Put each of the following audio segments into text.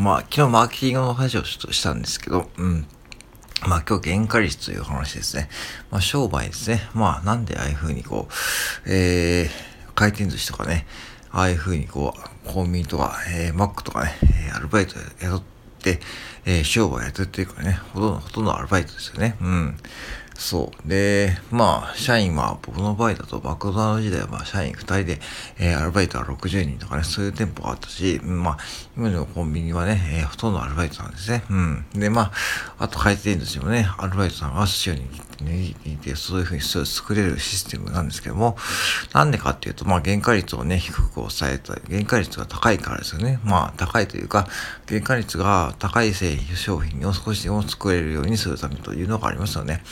とまあ、昨日マーケティングの話をちょっとしたんですけど、うん。まあ今日原価率という話ですね。まあ商売ですね。まあなんでああいう風にこう、えー、回転寿司とかね、ああいう風にこう、コンビニとか、えー、マックとかね、アルバイト雇って、えー、商売やってるっていうかね、ほとんど、ほとんどアルバイトですよね。うん。そう。で、まあ、社員は、僕の場合だと、マクドナルド時代は、まあ、社員2人で、えー、アルバイトは60人とかね、そういう店舗があったし、まあ、今でもコンビニはね、えー、ほとんどアルバイトなんですね。うん。で、まあ、あと回転寿司もね、アルバイトさんが寿司を握って、そういうふうに作れるシステムなんですけども、なんでかっていうと、まあ、原価率をね、低く抑えた、原価率が高いからですよね。まあ、高いというか、原価率が高い製品、商品を少しでも作れるようにするためというのがありますよね。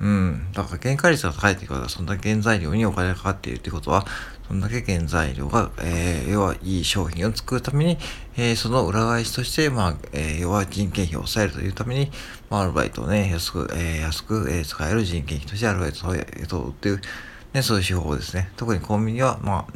うん。だから原価率が高いってことは、そんだけ原材料にお金がかかっているってことは、そんだけ原材料が、えー、要はいい商品を作るために、えー、その裏返しとして、まあ、えー、要は人件費を抑えるというために、まあ、アルバイトをね、安く、えー、安く、えー、使える人件費としてアルバイトを雇うっていう、ね、そういう手法ですね。特にコンビニは、まあ、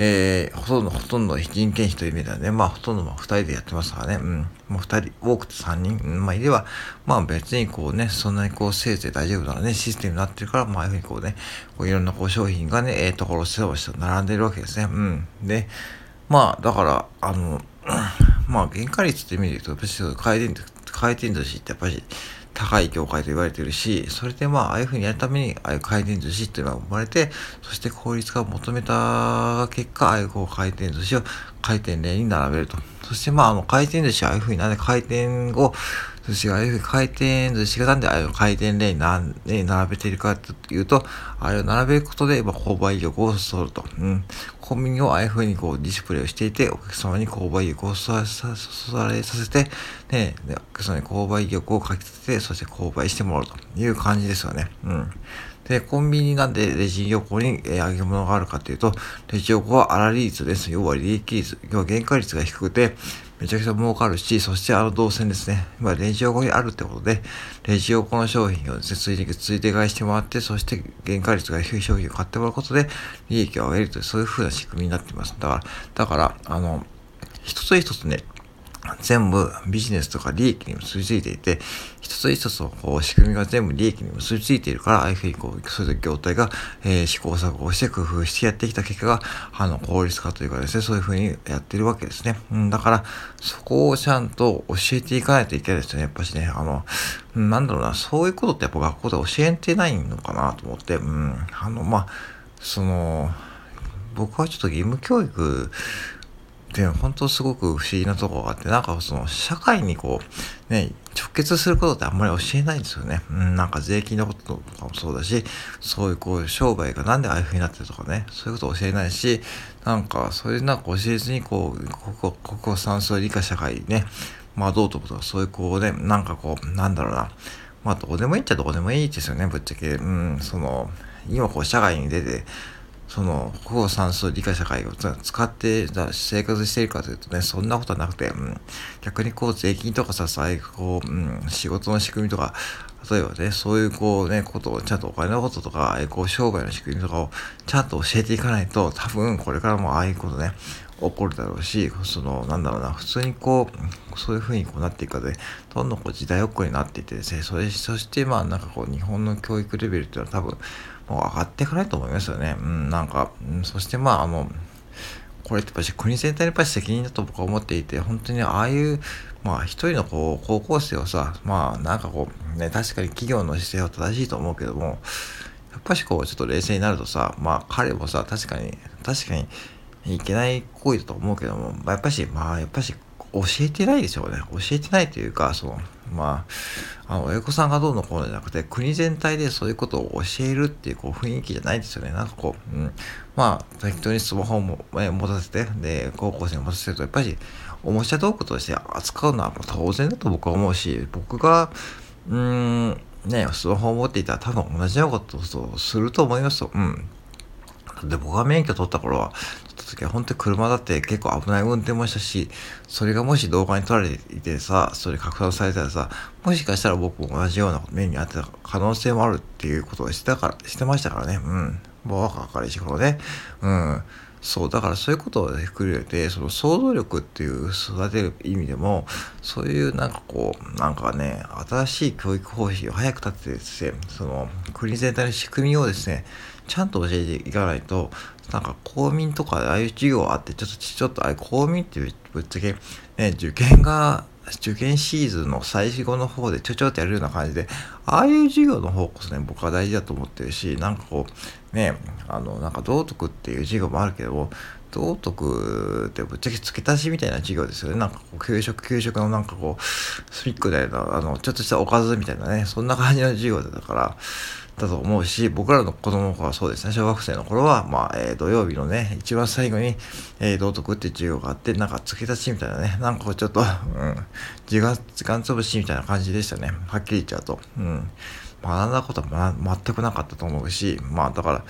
えー、ほとんど、ほとんど人件費という意味ではね、まあ、ほとんどまあ、二人でやってますからね、うん、もう二人、多くて三人、うん、まあ、いれば、まあ、別にこうね、そんなにこう、せいぜい大丈夫なね、システムになってるから、まあ、ああいうふうにこうね、こういろんなこう、商品がね、ええー、ところ、して並んでるわけですね、うん。で、まあ、だから、あの、まあ、原価率って意味で言うと、やっぱり回転、回転寿司ってやっぱり、高い業界と言われてるし、それでまあ、ああいうふうにやるために、ああいう回転寿司っていうのが生まれて、そして効率化を求めた結果、ああいうこう回転寿司を回転例に並べると。そしてまあ、あの回転寿司はああいうふうになんで回転を寿司がああいうふうに回転寿司がなんでああいう回転レーンに並べているかというと、あれを並べることで、まあ、購買意欲をそそると。うん。コンビニをああいうふうにこうディスプレイをしていて、お客様に購買意欲をそそられさせて、ね、お客様に購買意欲をかけてて、そして購買してもらうという感じですよね。うん。で、コンビニなんでレジ横に、えー、揚げ物があるかというと、レジ横は粗利率です。要は利益率、要は原価率が低くて、めちゃくちゃ儲かるし、そしてあの動線ですね。まあ、レジ横にあるってことで、レジ横の商品をですね、ついで、ついで買いしてもらって、そして原価率が低い商品を買ってもらうことで、利益を上げるという、そういう風な仕組みになっています。だから、だから、あの、一つ一つね、全部ビジネスとか利益に結びついていて、一つ一つのこう仕組みが全部利益に結びついているから、ああいうふうにこう、そういう業態が、えー、試行錯誤して工夫してやってきた結果が、あの、効率化というかですね、そういうふうにやってるわけですね。うん、だから、そこをちゃんと教えていかないといけないですね。やっぱしね、あの、なんだろうな、そういうことってやっぱ学校で教えてないのかなと思って、うん、あの、まあ、その、僕はちょっと義務教育でも本当すごく不思議なところがあって、なんかその社会にこう、ね、直結することってあんまり教えないんですよね。うん、なんか税金のこととかもそうだし、そういうこう商売がなんでああいう風になってるとかね、そういうこと教えないし、なんかそれなんか教えずにこう、国国語算数理科社会ね、まあどうとかそういうこうね、なんかこう、なんだろうな、まあどうでもいいっちゃどうでもいいですよね、ぶっちゃけ。うん、その、今こう社会に出て、その、こう算数理科社会を使って生活しているかというとね、そんなことはなくて、うん、逆にこう税金とかさ、最高、うん、仕事の仕組みとか、例えばね、そういうこうね、ことを、ちゃんとお金のこととか、こう商売の仕組みとかをちゃんと教えていかないと、多分これからもああいうことね、起こるだろうし、その、なんだろうな、普通にこう、そういう風にこうなっていくかで、どんどんこう時代遅れになっていってですね、それ、そしてまあなんかこう、日本の教育レベルっていうのは多分、もう上がっていかないと思いますよね。うん、なんか、うん、そしてまあ、あの、これってやっぱ国全体のやっぱり責任だと僕は思っていて、本当にああいう、まあ一人のこう、高校生をさ、まあなんかこう、ね、確かに企業の姿勢は正しいと思うけども、やっぱしこう、ちょっと冷静になるとさ、まあ彼もさ、確かに、確かにいけない行為だと思うけども、まあ、やっぱし、まあやっぱし教えてないでしょうね。教えてないというか、その、まあ、あの、親子さんがどうのこうのじゃなくて、国全体でそういうことを教えるっていうこう雰囲気じゃないですよね。なんかこう、うん、まあ、適当にスマホも、え持たせて、で、高校生に持たせると、やっぱり、おもちゃ道具として扱うのは当然だと僕は思うし、僕が、うーん、ね、スマホを持っていたら多分同じようなことをすると思いますよ。うん。で、僕が免許取った頃は、時は本当に車だって結構危ない運転もしたし、それがもし動画に撮られていてさ、それ拡散されたらさ、もしかしたら僕も同じような面にあってた可能性もあるっていうことをしてたから、してましたからね。うん。もう若かりし頃ね。うん。そうだからそういうことを含めてその想像力っていう育てる意味でもそういうなんかこうなんかね新しい教育方針を早く立ててですねその国全体の仕組みをですねちゃんと教えていかないとなんか公民とかああいう授業あってちょっとちょっとあれ公民ってぶっちゃけ、ね、受験が受験シーズンの最後の方でちょちょってやるような感じで、ああいう授業の方こそね、僕は大事だと思ってるし、なんかこう、ね、あの、なんか道徳っていう授業もあるけども、道徳ってぶっちゃけ付け足しみたいな授業ですよね。なんかこう、給食、給食のなんかこう、スピックで、あの、ちょっとしたおかずみたいなね、そんな感じの授業だから、だと思うし、僕らの子供の頃はそうですね、小学生の頃は、まあ、えー、土曜日のね、一番最後に、えー、道徳って授業があって、なんか付け足しみたいなね、なんかこうちょっと、うん、時間、時間潰しみたいな感じでしたね。はっきり言っちゃうと。うん。学んだことは、ま、全くなかったと思うし、まあ、だから、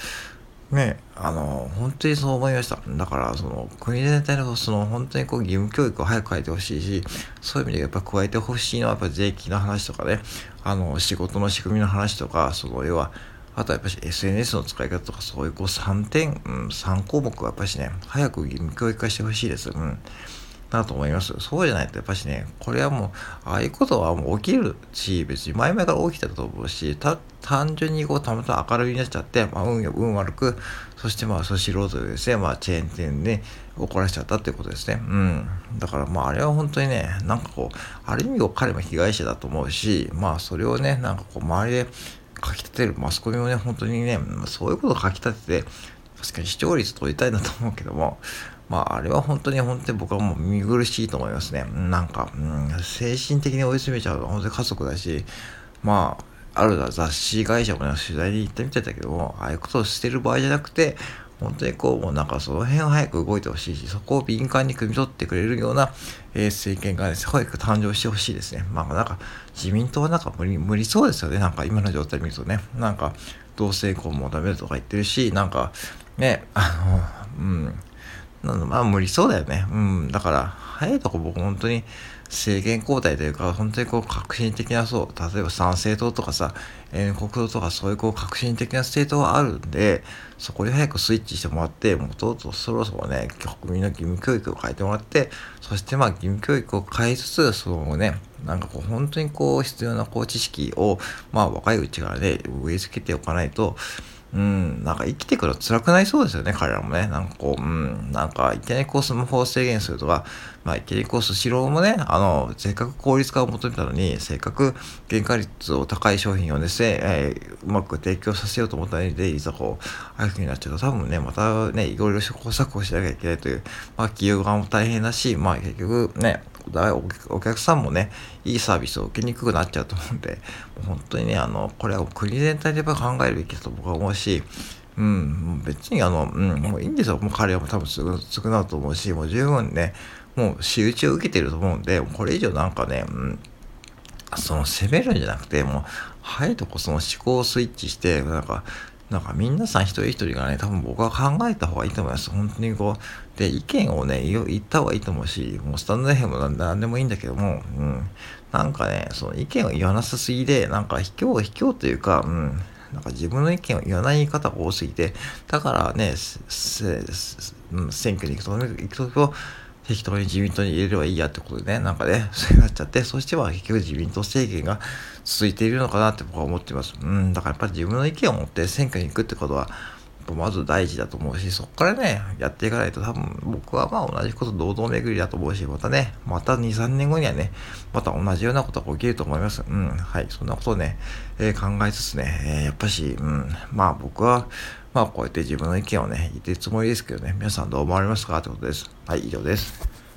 ね、あの、本当にそう思いました。だから、その、国全体の、その、本当にこう、義務教育を早く変えてほしいし、そういう意味でやっぱ加えてほしいのは、やっぱ税金の話とかね、あの、仕事の仕組みの話とか、その、要は、あとはやっぱり SNS の使い方とか、そういうこう3点、うん、3項目はやっぱしね、早く義務教育化してほしいです。うん。なと思います。そうじゃないとやっぱしね、これはもう、ああいうことはもう起きるし、別に前々から起きてたと思うし、単純にこう、たまたま明るいになっちゃって、まあ、運よ、運悪く、そしてまあ、そ素人でですね、まあ、チェーン店で怒らしちゃったっていうことですね。うん。だからまあ、あれは本当にね、なんかこう、ある意味彼も被害者だと思うし、まあ、それをね、なんかこう、周りで書き立てるマスコミもね、本当にね、そういうことを書き立てて、確かに視聴率取りたいなと思うけども、まあ、あれは本当に本当に僕はもう見苦しいと思いますね。なんか、うん、精神的に追い詰めちゃうのは本当に家族だし、まあ、ある雑誌会社もね、取材に行ってみてたけども、ああいうことをしてる場合じゃなくて、本当にこう、もうなんかその辺は早く動いてほしいし、そこを敏感に汲み取ってくれるような、えー、政権がね、早く誕生してほしいですね。まあなんか、自民党はなんか無理、無理そうですよね。なんか今の状態見るとね。なんか、同性婚もダメだとか言ってるし、なんか、ね、あの、うん、まあ無理そうだよね。うん。だから、早いとこ僕本当に政権交代というか、本当にこう革新的なそう、例えば参政党とかさ、えー、国党とかそういうこう革新的な政党があるんで、そこに早くスイッチしてもらって、もうとうとうそろそろね、国民の義務教育を変えてもらって、そしてまあ義務教育を変えつつ、そのね、なんかこう本当にこう必要なこう知識を、まあ若いうちからね、植え付けておかないと、うん、なんか生きていくの辛くなりそうですよね、彼らもね。なんかこう、うん、なんかいきなりこうスマホを制限するとか、まあいきなりこうスシローもね、あの、せっかく効率化を求めたのに、せっかく原価率を高い商品をですね、えー、うまく提供させようと思ったので、いざこう、ああいう風になっちゃうと、多分ね、またね、いろいろ試行錯誤しなきゃいけないという、まあ企業側も大変だし、まあ結局ね、お客さんもね、いいサービスを受けにくくなっちゃうと思うんで、もう本当にね、あの、これは国全体で考えるべきだと僕は思うし、うん、別にあの、うん、もういいんですよ。もう彼は多分すぐ、少なと思うし、もう十分ね、もう仕打ちを受けてると思うんで、これ以上なんかね、うん、その攻めるんじゃなくて、もう、早いとこその思考をスイッチして、なんか、なんか皆さん一人一人がね、多分僕は考えた方がいいと思います。本当にこう、で、意見をね、言った方がいいと思うし、もうスタンド FM も何でもいいんだけども、うん。なんかね、その意見を言わなさすぎで、なんか卑怯、卑怯というか、うん。なんか自分の意見を言わない方が多すぎて、だからね、うん選挙に行くと、行くと、適当に自民党に入れればいいやってことでね、なんかね、そうなっちゃって、そしては結局自民党政権が続いているのかなって僕は思ってます。うん、だからやっぱり自分の意見を持って選挙に行くってことは、まず大事だと思うし、そこからね、やっていかないと多分僕はまあ同じこと堂々巡りだと思うし、またね、また2、3年後にはね、また同じようなことが起きると思います。うん、はい、そんなことをね、えー、考えつつね、えー、やっぱし、うん、まあ僕は、まあこうやって自分の意見をね、言ってるつもりですけどね、皆さんどう思われますか？ってことです。はい、以上です。